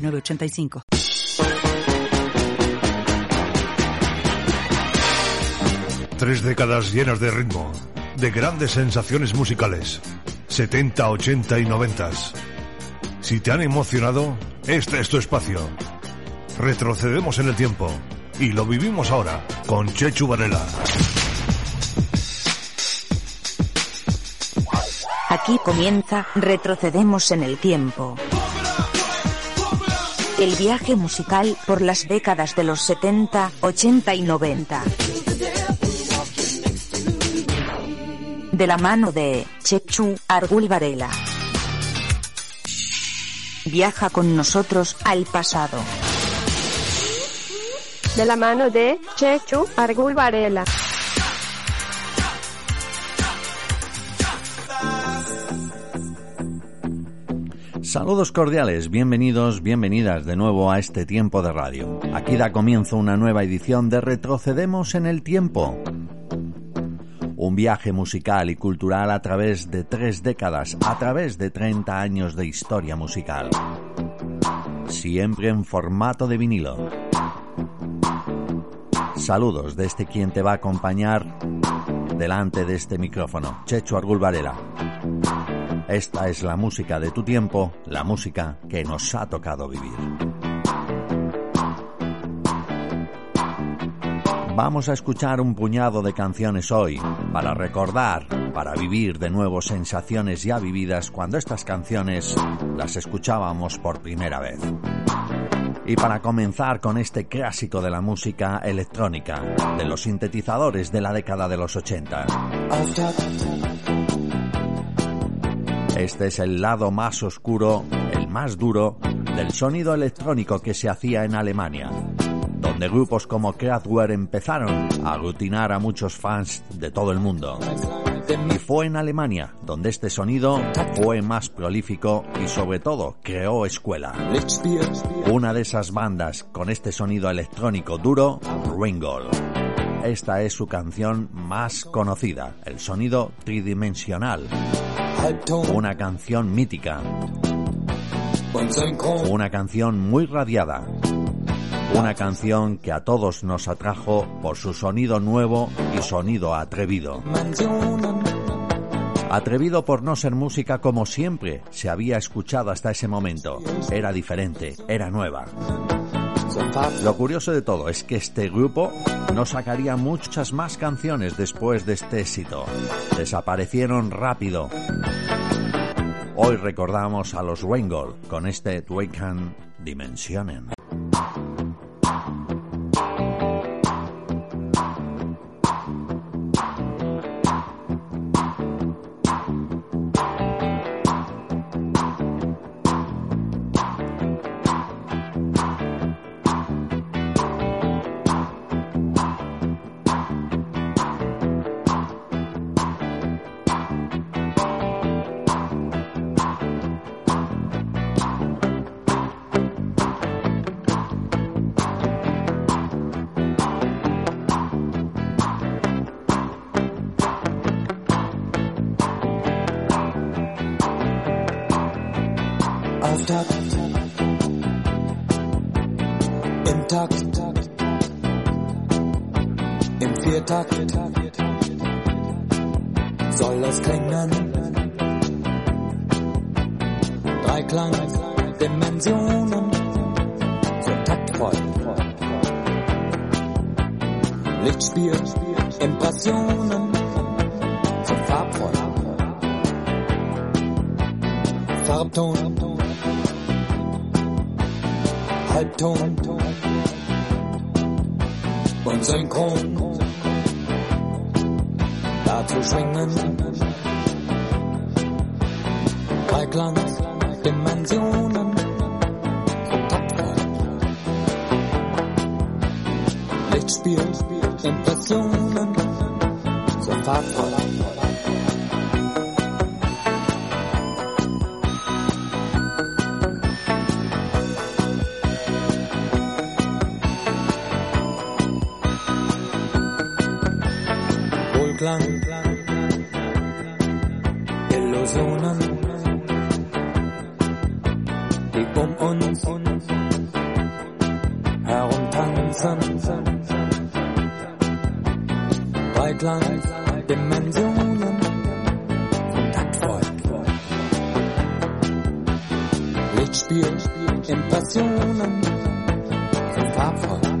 906985. Tres décadas llenas de ritmo, de grandes sensaciones musicales. 70, 80 y 90. Si te han emocionado, este es tu espacio. Retrocedemos en el tiempo y lo vivimos ahora con Chechu Varela. Aquí comienza Retrocedemos en el tiempo. El viaje musical por las décadas de los 70, 80 y 90. De la mano de Chechu Argul Varela. Viaja con nosotros al pasado. De la mano de Chechu Argul Varela. Saludos cordiales, bienvenidos, bienvenidas de nuevo a este tiempo de radio. Aquí da comienzo una nueva edición de Retrocedemos en el Tiempo. Un viaje musical y cultural a través de tres décadas, a través de 30 años de historia musical. Siempre en formato de vinilo. Saludos de este quien te va a acompañar delante de este micrófono, Checho Argul Varela. Esta es la música de tu tiempo, la música que nos ha tocado vivir. Vamos a escuchar un puñado de canciones hoy para recordar, para vivir de nuevo sensaciones ya vividas cuando estas canciones las escuchábamos por primera vez. Y para comenzar con este clásico de la música electrónica, de los sintetizadores de la década de los 80. Este es el lado más oscuro, el más duro, del sonido electrónico que se hacía en Alemania, donde grupos como Kraftwerk empezaron a aglutinar a muchos fans de todo el mundo. Y fue en Alemania donde este sonido fue más prolífico y sobre todo creó escuela. Una de esas bandas con este sonido electrónico duro, Ringgold. Esta es su canción más conocida, el sonido tridimensional. Una canción mítica. Una canción muy radiada. Una canción que a todos nos atrajo por su sonido nuevo y sonido atrevido. Atrevido por no ser música como siempre se había escuchado hasta ese momento. Era diferente, era nueva. Lo curioso de todo es que este grupo no sacaría muchas más canciones después de este éxito. Desaparecieron rápido. Hoy recordamos a los Ringgold con este Dwaken Dimensionen. Viertakt soll es klingen. Dreiklang Dimensionen so taktvoll. Lichtspiel Impressionen so farbvoll. Farbton Halbton. Und Synchron zu schwingen. Dreiklang, Dimension. spielen, in Passionen. Farbvoll.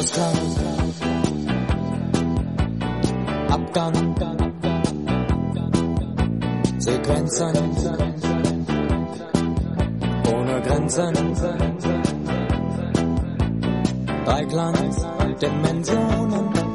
Ausgang, Abgang, Sequenzen, ohne Grenzen, Dreiklang, Dimensionen,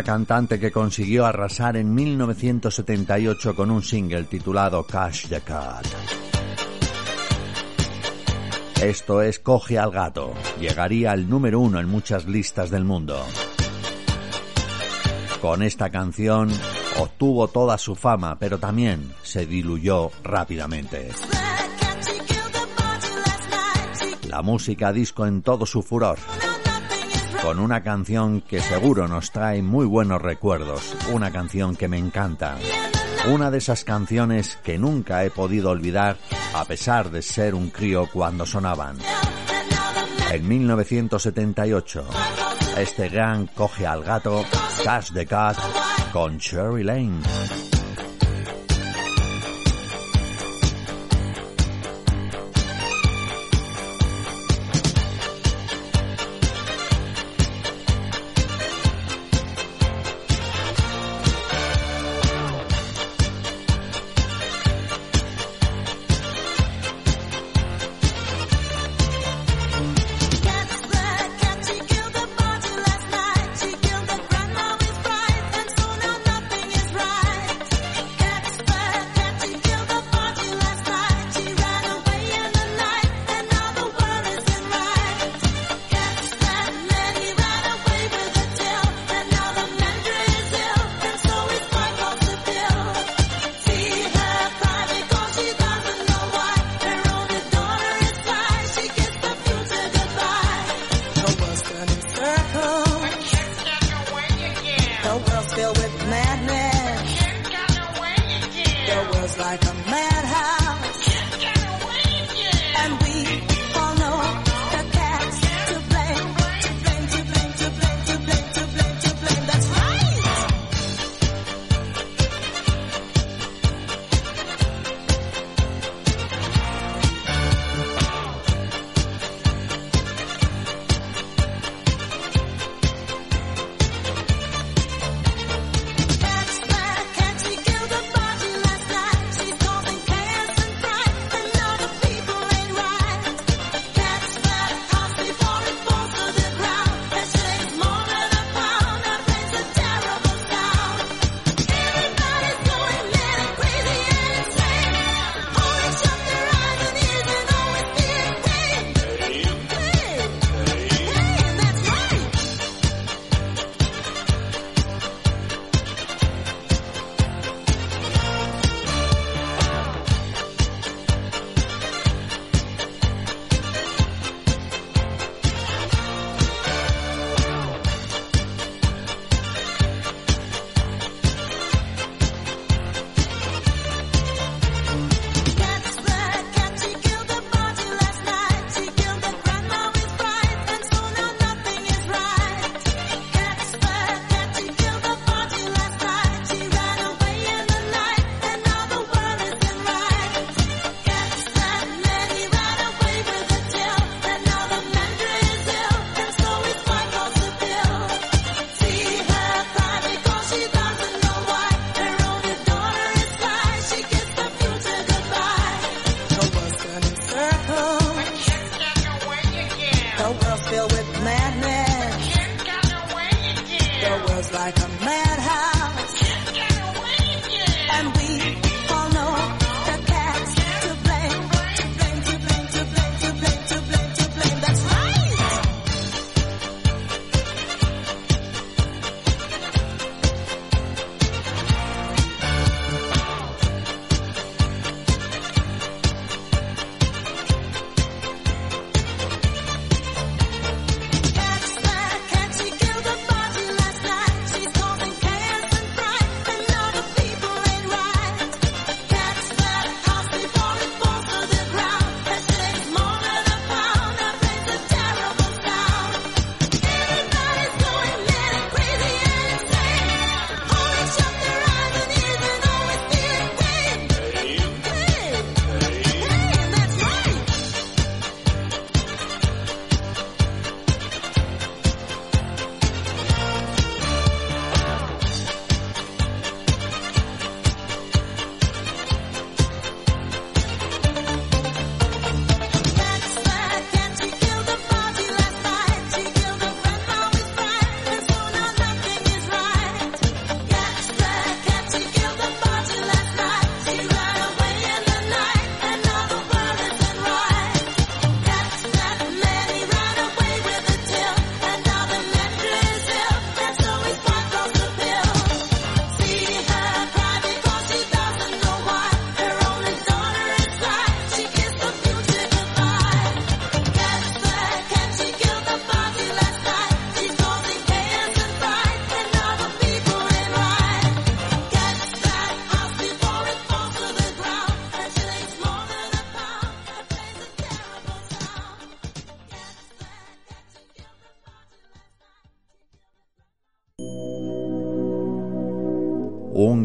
Cantante que consiguió arrasar en 1978 con un single titulado Cash the Cat. Esto es Coge al gato. Llegaría al número uno en muchas listas del mundo. Con esta canción obtuvo toda su fama, pero también se diluyó rápidamente. La música disco en todo su furor con una canción que seguro nos trae muy buenos recuerdos, una canción que me encanta, una de esas canciones que nunca he podido olvidar a pesar de ser un crío cuando sonaban. En 1978, este gran coge al gato, Cash the Cat, con Cherry Lane.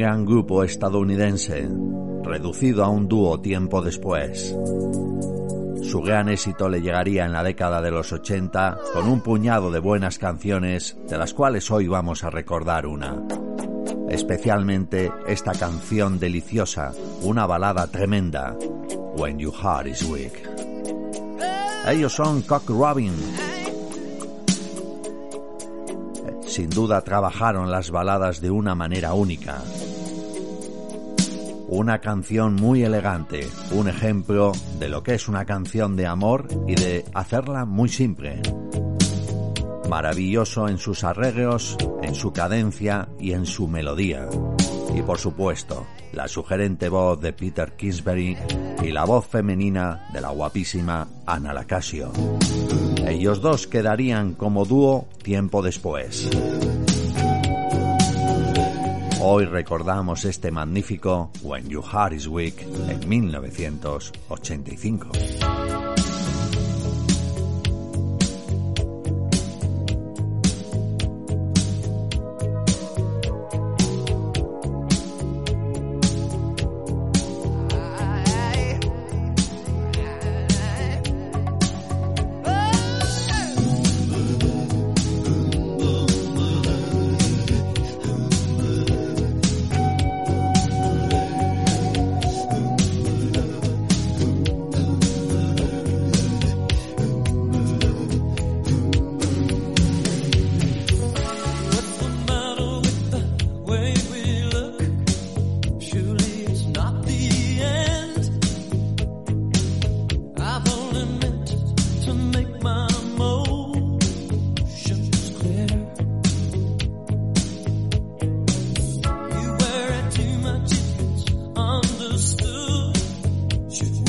gran grupo estadounidense, reducido a un dúo tiempo después. Su gran éxito le llegaría en la década de los 80 con un puñado de buenas canciones, de las cuales hoy vamos a recordar una. Especialmente esta canción deliciosa, una balada tremenda, When Your Heart Is Weak. Ellos son Cock Robin. Sin duda trabajaron las baladas de una manera única una canción muy elegante, un ejemplo de lo que es una canción de amor y de hacerla muy simple. Maravilloso en sus arreglos, en su cadencia y en su melodía. Y por supuesto, la sugerente voz de Peter Kingsbury y la voz femenina de la guapísima Ana Lacasio. Ellos dos quedarían como dúo tiempo después. Hoy recordamos este magnífico When Your Heart Is Weak en 1985. should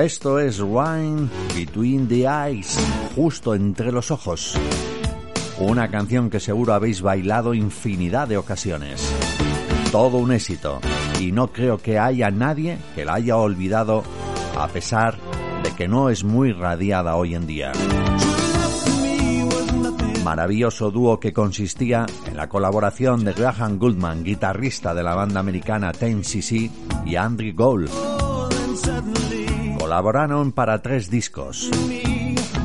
Esto es Wine Between the Eyes, justo entre los ojos. Una canción que seguro habéis bailado infinidad de ocasiones. Todo un éxito, y no creo que haya nadie que la haya olvidado, a pesar de que no es muy radiada hoy en día. Maravilloso dúo que consistía en la colaboración de Graham Goldman, guitarrista de la banda americana Ten cc y Andrew Gold. Colaboraron para tres discos.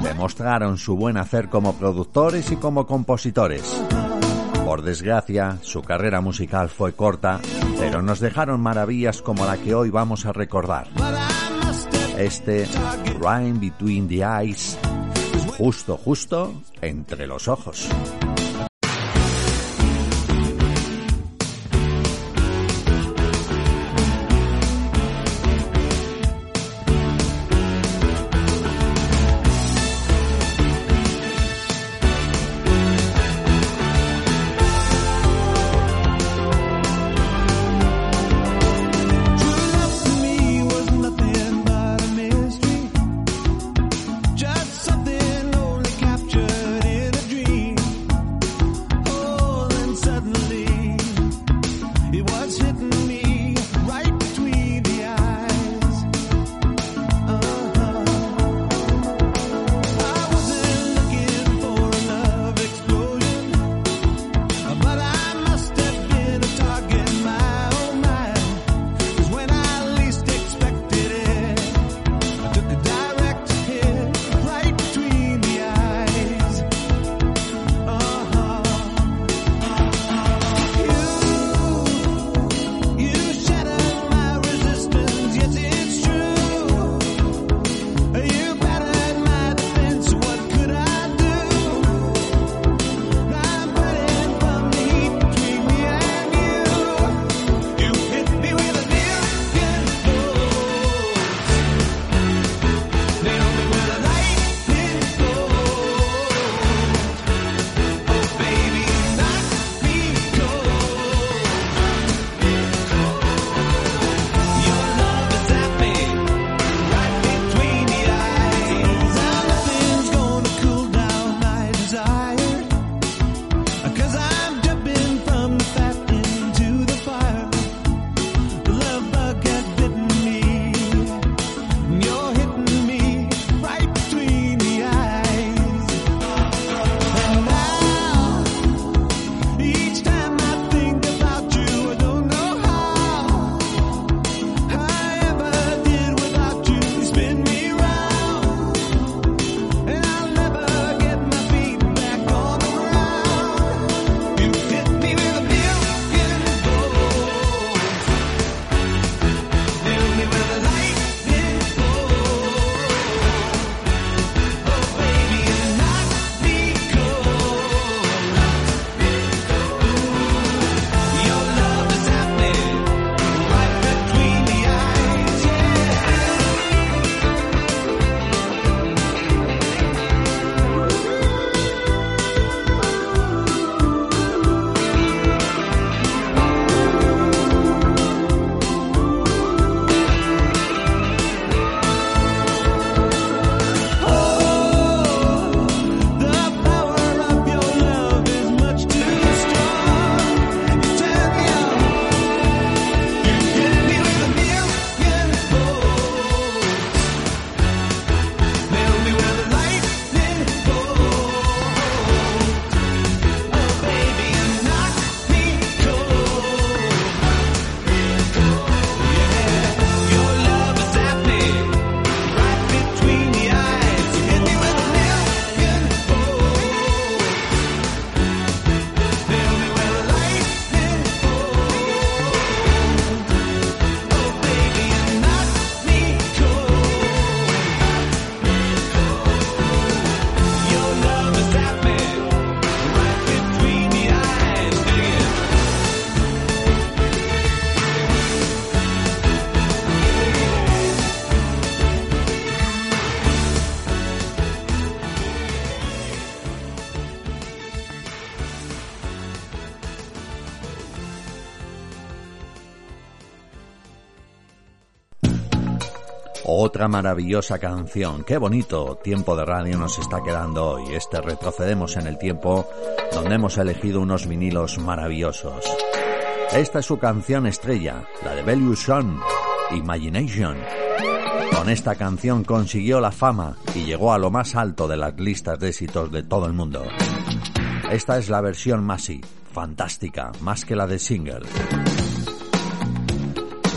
Demostraron su buen hacer como productores y como compositores. Por desgracia, su carrera musical fue corta, pero nos dejaron maravillas como la que hoy vamos a recordar. Este Rhyme Between the Eyes, justo, justo entre los ojos. Otra maravillosa canción. Qué bonito tiempo de radio nos está quedando hoy. Este retrocedemos en el tiempo donde hemos elegido unos vinilos maravillosos. Esta es su canción estrella, la de Bellew Sean, Imagination. Con esta canción consiguió la fama y llegó a lo más alto de las listas de éxitos de todo el mundo. Esta es la versión Masi, fantástica, más que la de single.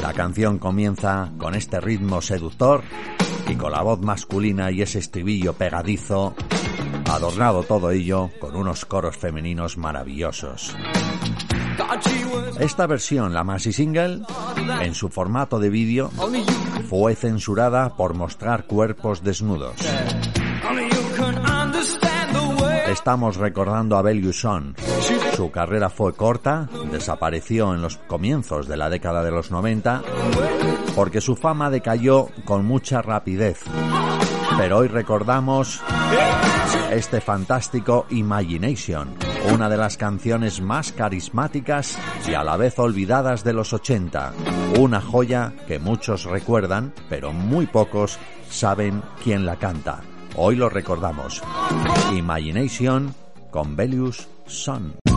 La canción comienza con este ritmo seductor y con la voz masculina y ese estribillo pegadizo, adornado todo ello con unos coros femeninos maravillosos. Esta versión, la Masi Single, en su formato de vídeo, fue censurada por mostrar cuerpos desnudos. Estamos recordando a Belle Son. Su carrera fue corta, desapareció en los comienzos de la década de los 90, porque su fama decayó con mucha rapidez. Pero hoy recordamos este fantástico Imagination, una de las canciones más carismáticas y a la vez olvidadas de los 80, una joya que muchos recuerdan, pero muy pocos saben quién la canta. Hoy lo recordamos. Imagination con Belius Son.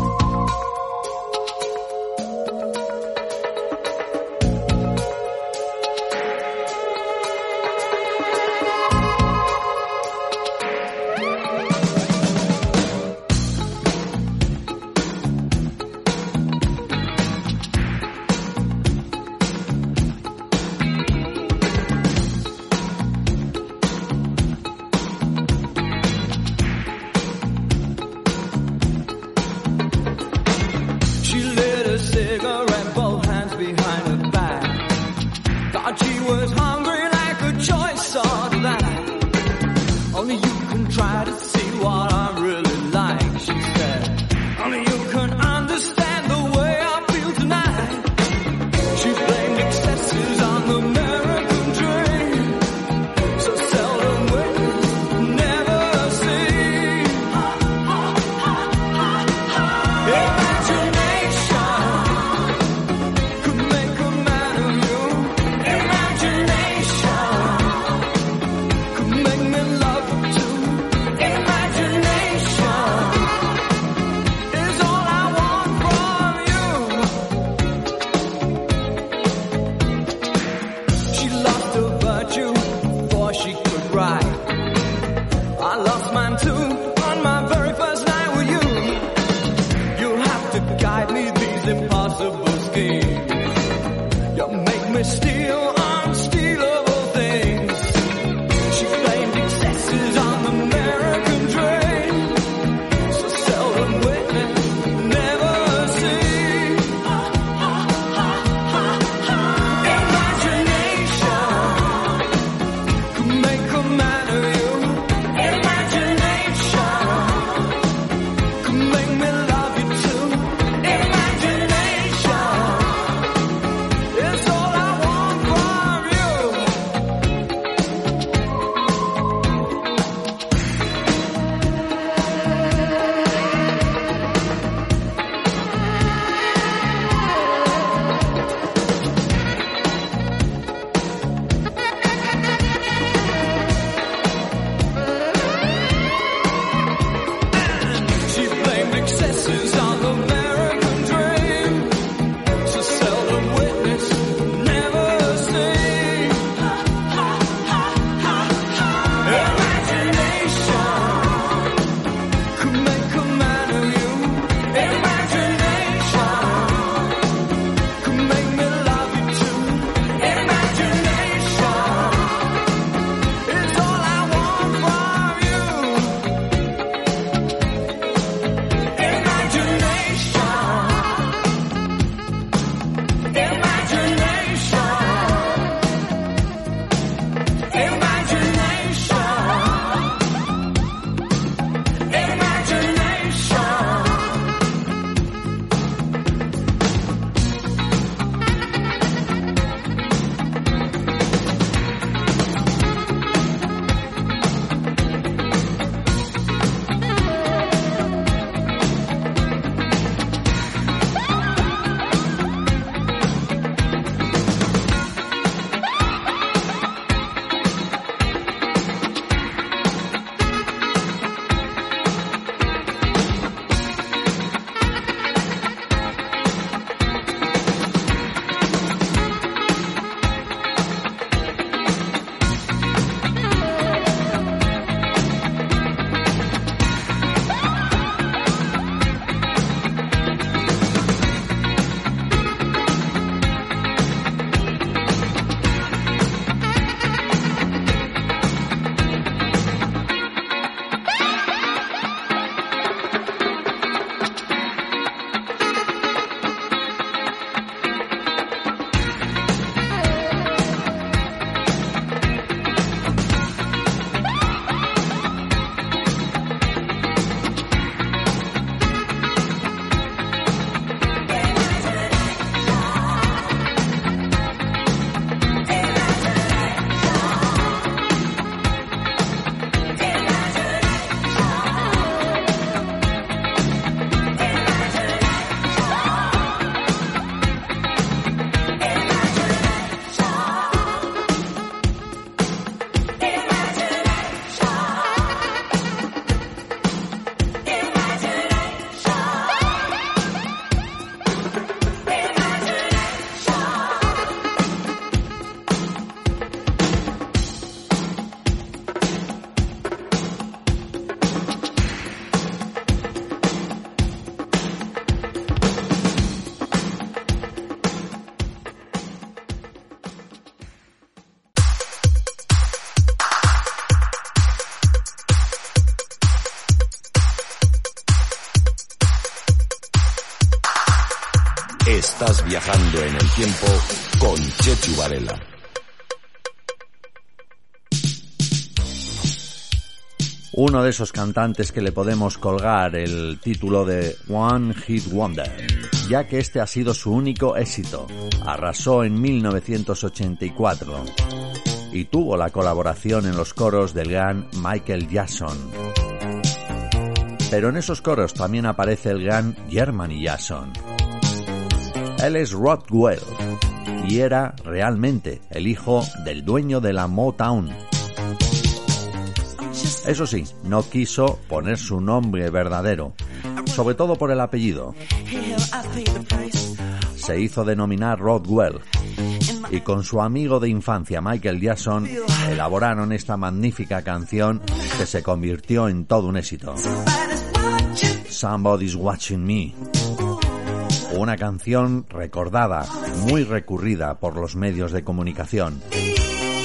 Con Chechu Varela. Uno de esos cantantes que le podemos colgar el título de One Hit Wonder, ya que este ha sido su único éxito. Arrasó en 1984 y tuvo la colaboración en los coros del gran Michael Jackson. Pero en esos coros también aparece el gran Germany Jackson. Él es Rodwell y era realmente el hijo del dueño de la Motown. Eso sí, no quiso poner su nombre verdadero, sobre todo por el apellido. Se hizo denominar Rodwell y con su amigo de infancia Michael Jackson elaboraron esta magnífica canción que se convirtió en todo un éxito. Somebody's Watching Me. Una canción recordada, muy recurrida por los medios de comunicación.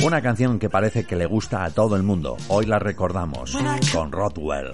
Una canción que parece que le gusta a todo el mundo. Hoy la recordamos con Rodwell.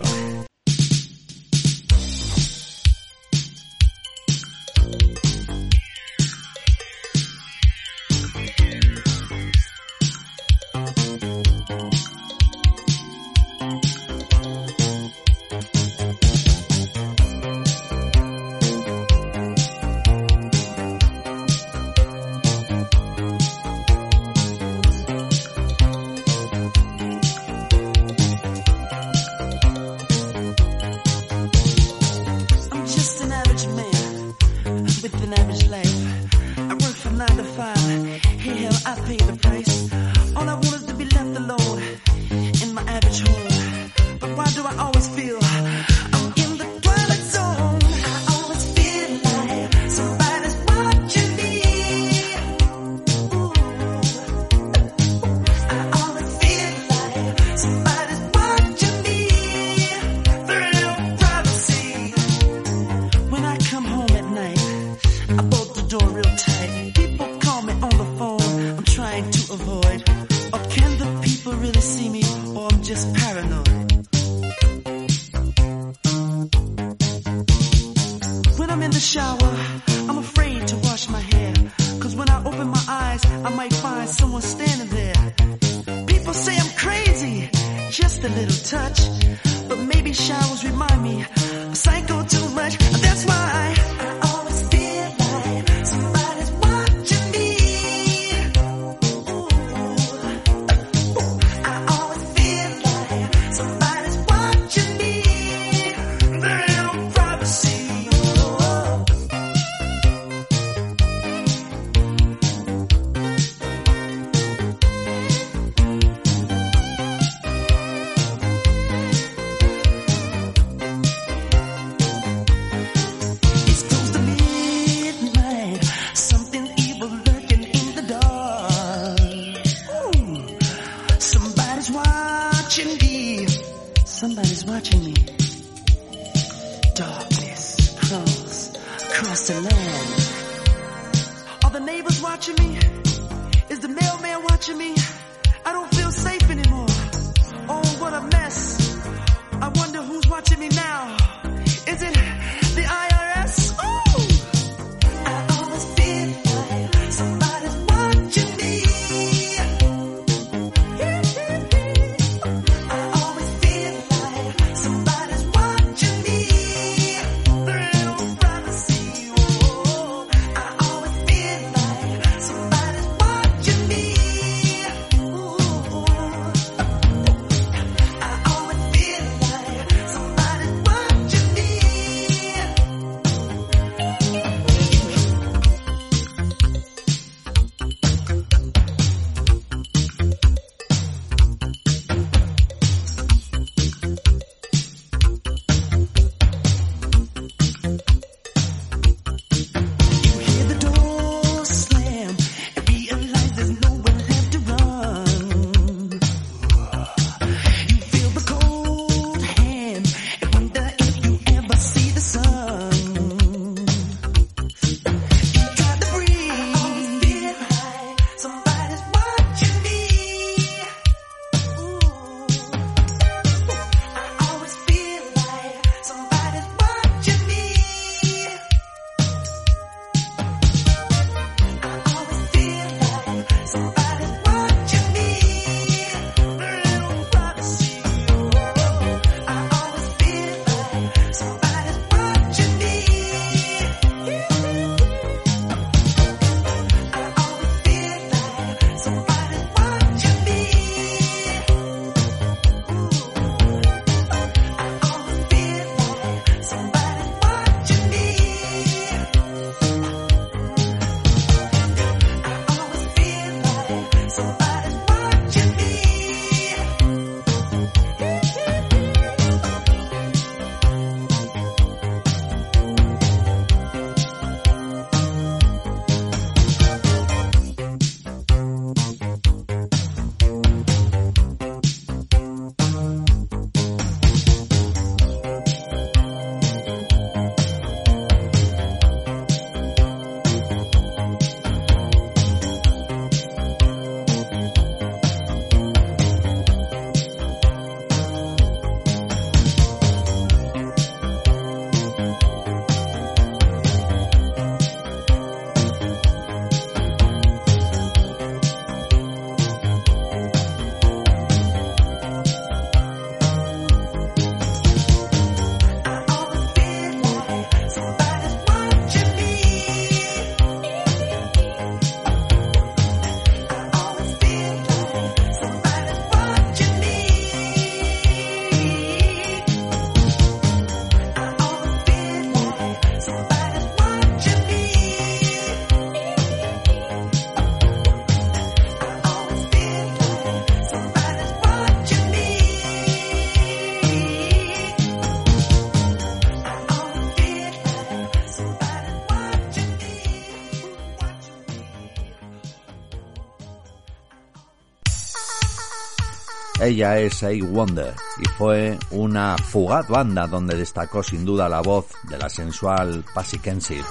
Ella es A Wonder y fue una fugaz banda donde destacó sin duda la voz de la sensual Passy Kensit.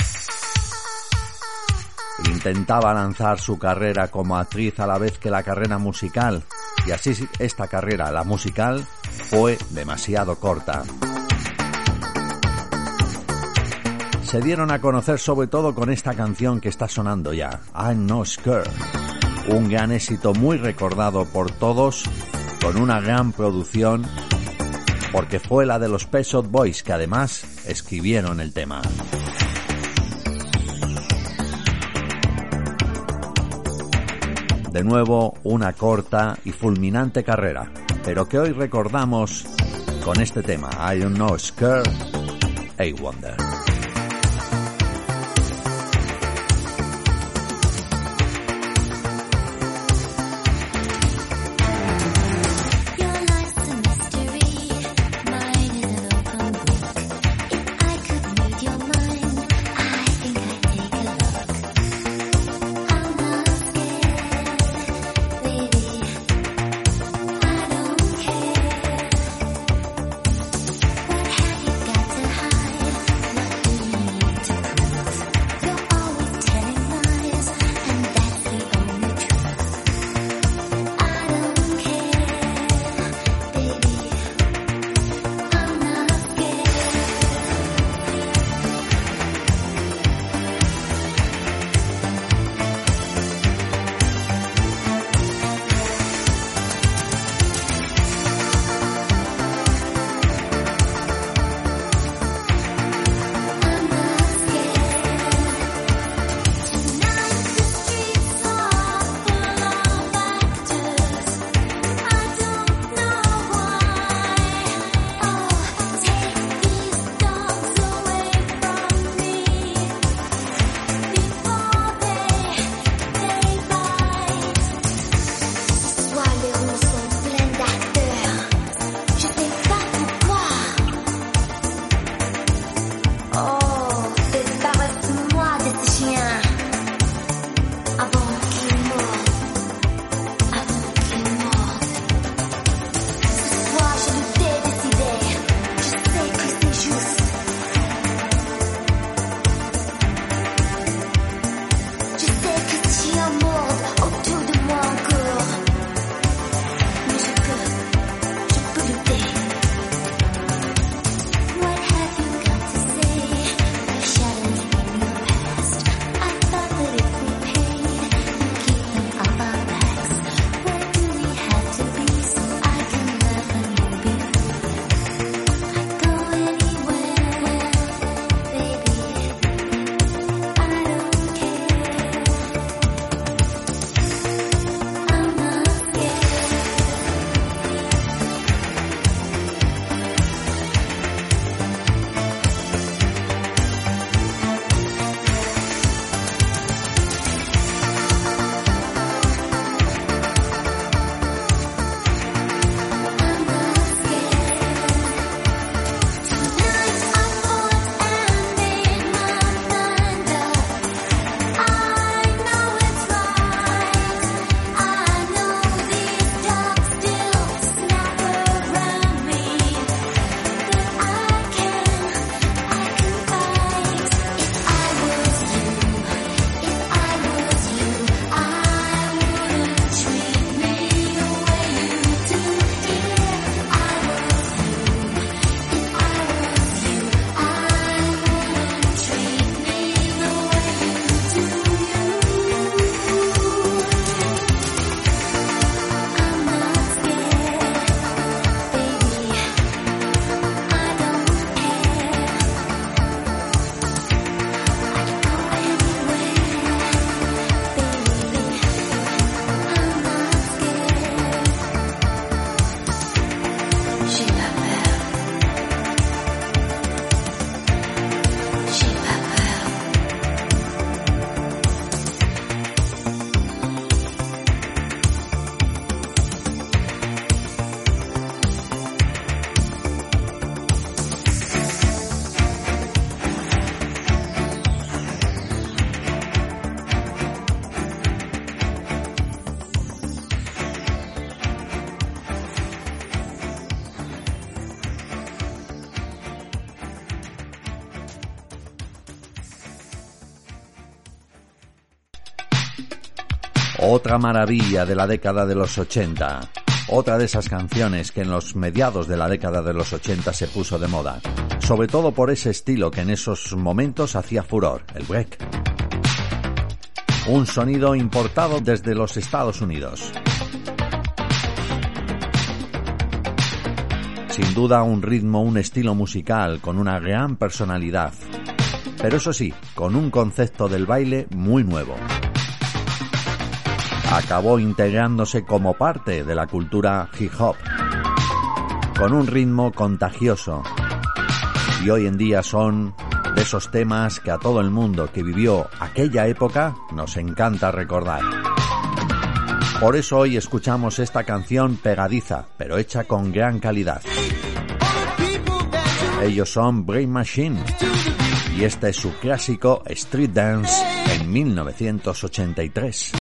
Intentaba lanzar su carrera como actriz a la vez que la carrera musical y así esta carrera, la musical, fue demasiado corta. Se dieron a conocer sobre todo con esta canción que está sonando ya, I'm No Scared, un gran éxito muy recordado por todos, con una gran producción, porque fue la de los Pet Boys que además escribieron el tema. De nuevo, una corta y fulminante carrera, pero que hoy recordamos con este tema, I Don't Know Scared, A Wonder. Otra maravilla de la década de los 80. Otra de esas canciones que en los mediados de la década de los 80 se puso de moda. Sobre todo por ese estilo que en esos momentos hacía furor, el break. Un sonido importado desde los Estados Unidos. Sin duda un ritmo, un estilo musical con una gran personalidad. Pero eso sí, con un concepto del baile muy nuevo acabó integrándose como parte de la cultura hip hop, con un ritmo contagioso. Y hoy en día son de esos temas que a todo el mundo que vivió aquella época nos encanta recordar. Por eso hoy escuchamos esta canción pegadiza, pero hecha con gran calidad. Ellos son Brain Machine y este es su clásico Street Dance en 1983.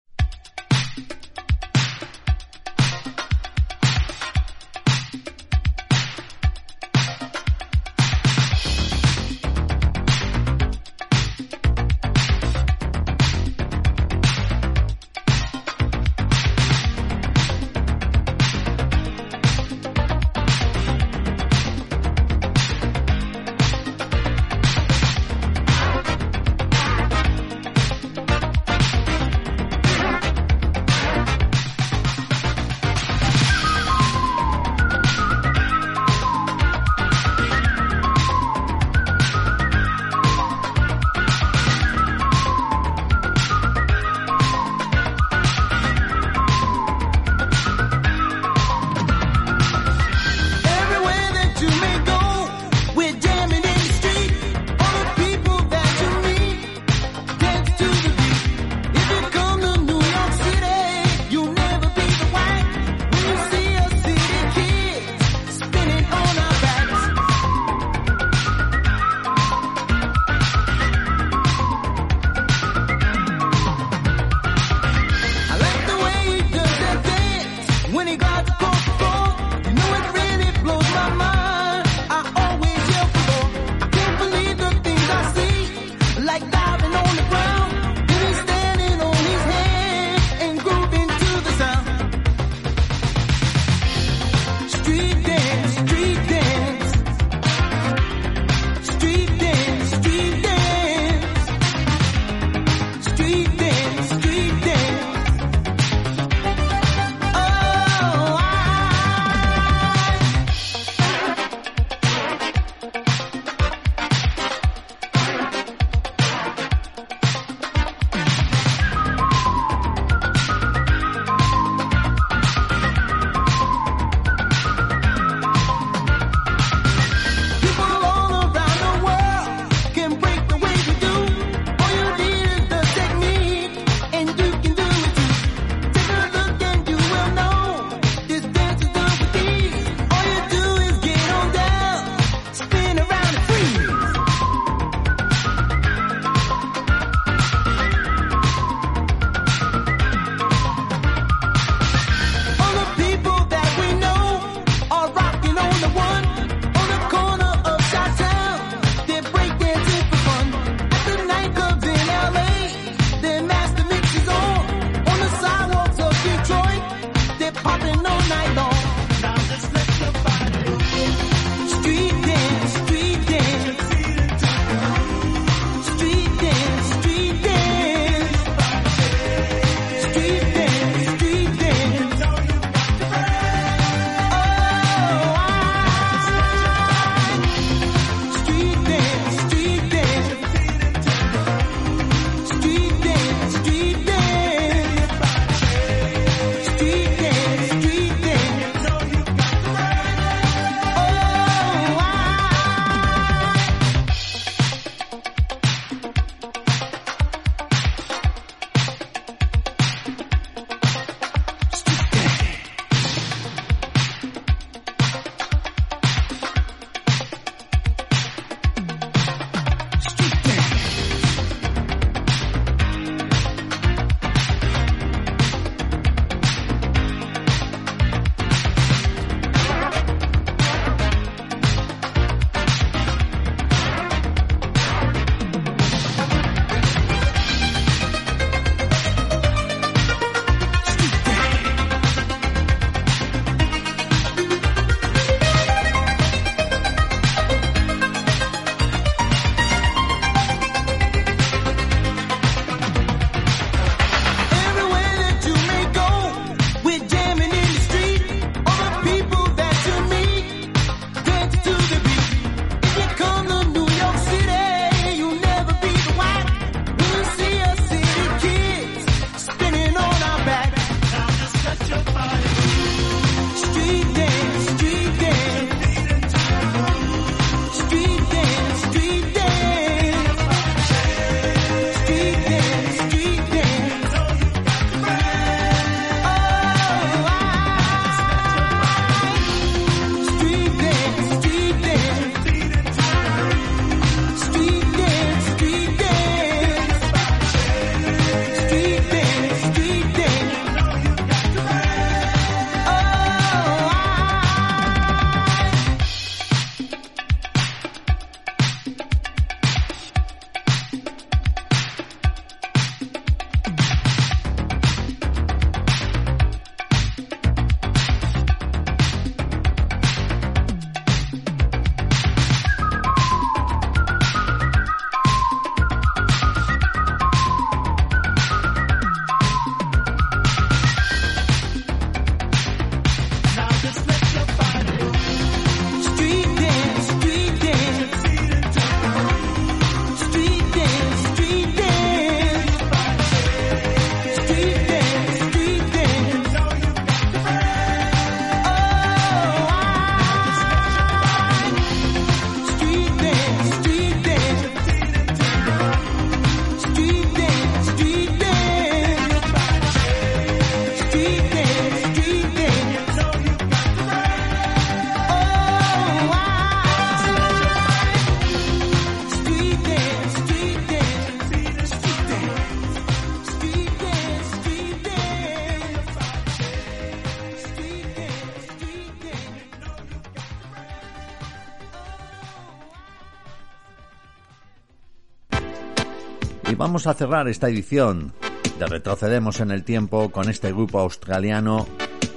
A cerrar esta edición de Retrocedemos en el Tiempo con este grupo australiano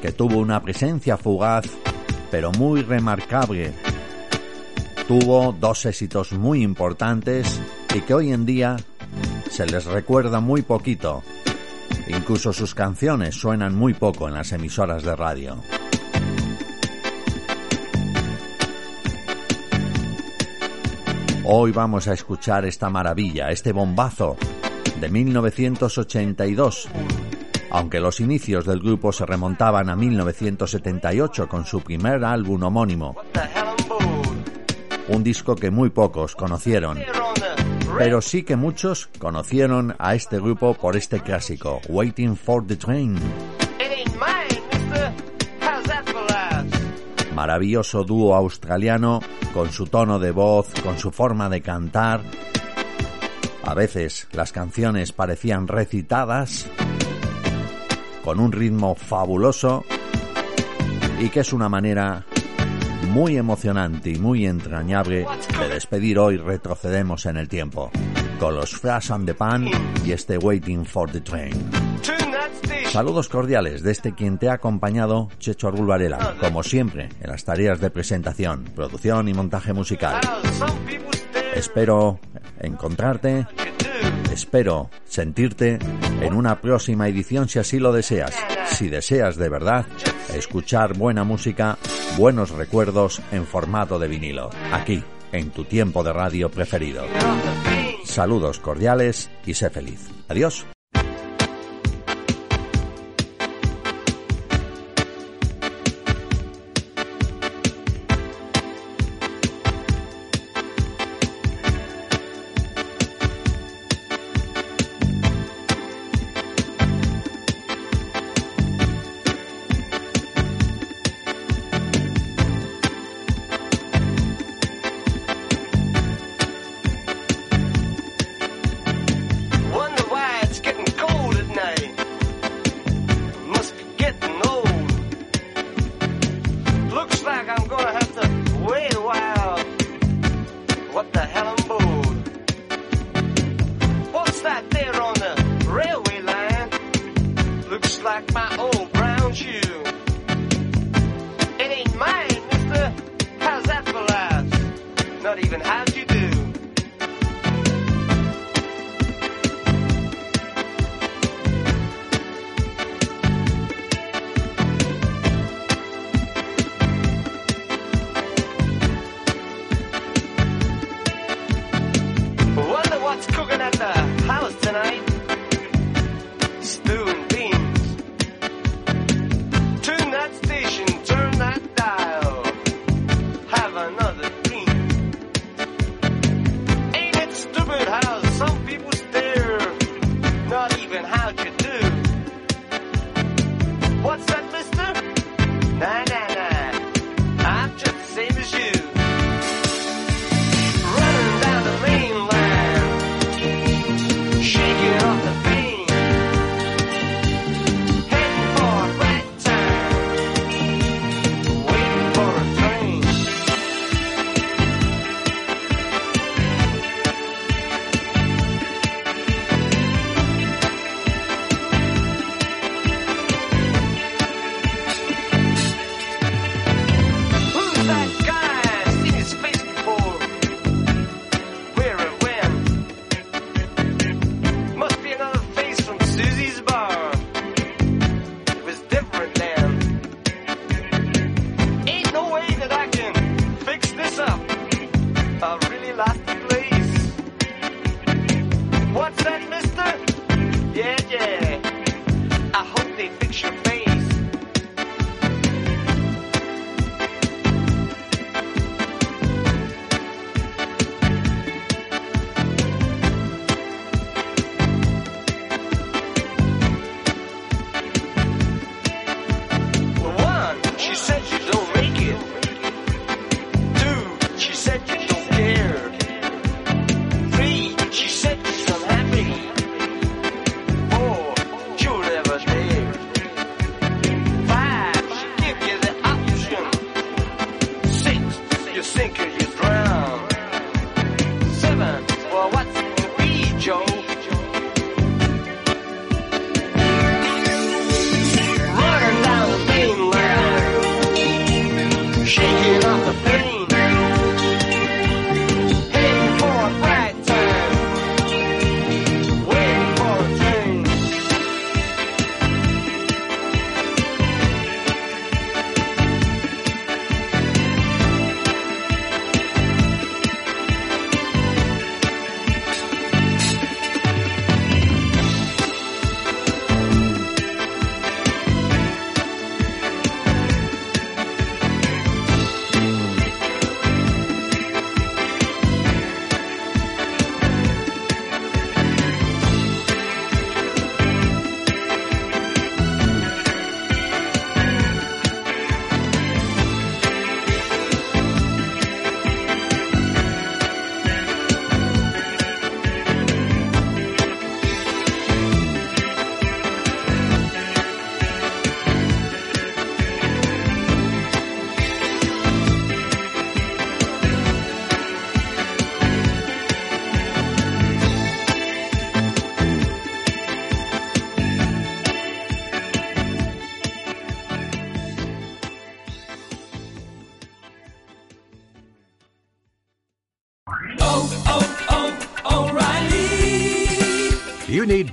que tuvo una presencia fugaz pero muy remarcable. Tuvo dos éxitos muy importantes y que hoy en día se les recuerda muy poquito. Incluso sus canciones suenan muy poco en las emisoras de radio. Hoy vamos a escuchar esta maravilla, este bombazo de 1982. Aunque los inicios del grupo se remontaban a 1978 con su primer álbum homónimo. Un disco que muy pocos conocieron. Pero sí que muchos conocieron a este grupo por este clásico, Waiting for the Train. Maravilloso dúo australiano con su tono de voz, con su forma de cantar. A veces las canciones parecían recitadas, con un ritmo fabuloso y que es una manera muy emocionante y muy entrañable de despedir hoy retrocedemos en el tiempo con los Flash and the Pan y este Waiting for the Train. Saludos cordiales desde quien te ha acompañado, Checho Argul Varela, como siempre en las tareas de presentación, producción y montaje musical. Espero encontrarte, espero sentirte en una próxima edición si así lo deseas. Si deseas de verdad escuchar buena música, buenos recuerdos en formato de vinilo, aquí, en tu tiempo de radio preferido. Saludos cordiales y sé feliz. Adiós.